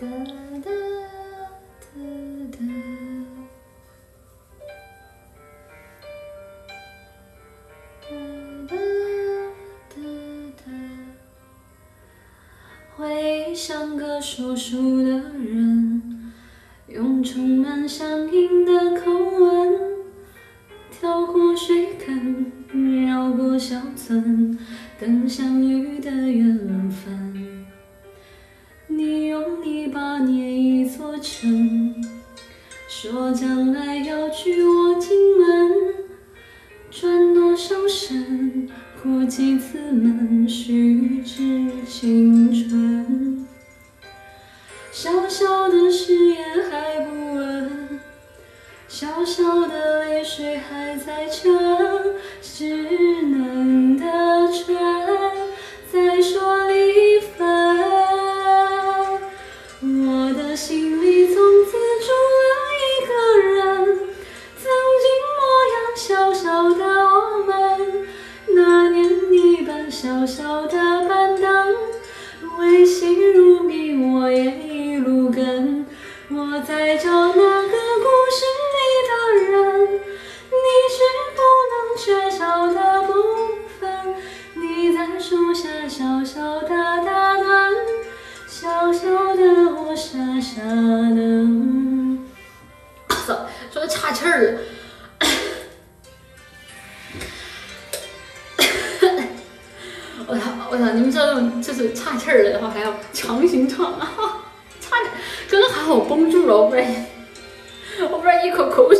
哒哒哒哒。哒哒哒哒，会像个说书的人，用充满乡音的口吻，跳过水坑，绕过小村，等相遇的缘分。你用泥巴捏一座城，说将来要娶我进门。转多少身，过几次门，虚掷青春。小小的誓言还不稳，小小的泪水还在撑，稚小小的板凳，微信如迷我也一路跟。我在找那个故事里的人，你是不能缺少的部分。你在树下小小的打盹，小小的我傻傻的。操，说岔气儿了。我操！你们知道这种就是岔气儿了然后，还要强行唱啊！差点，刚刚还好绷住了，我不然我不然一口口水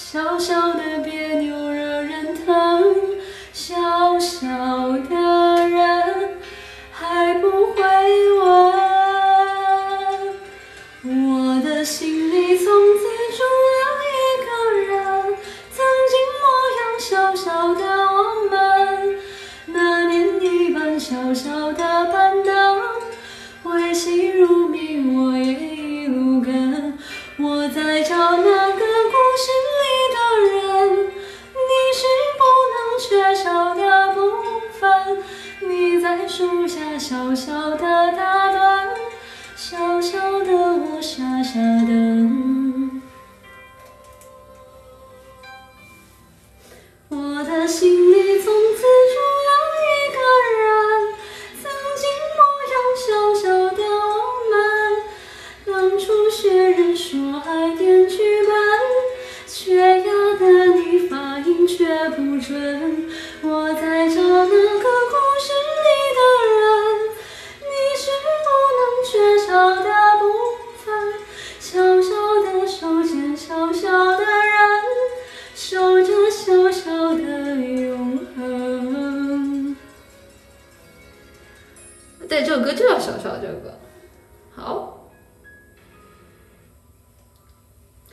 小小的别扭惹人疼。小小的人还不会问，我的心里从此住了一个人，曾经模样小小的我们，那年你搬小小的板凳，微信如树下小小的打盹，小小的我傻傻等。我的心里从此住了一个人，曾经模样小小的我。们，当初学人说爱点剧本，缺牙的你发音却不准。我在找对，这首歌就叫《小小》这首歌。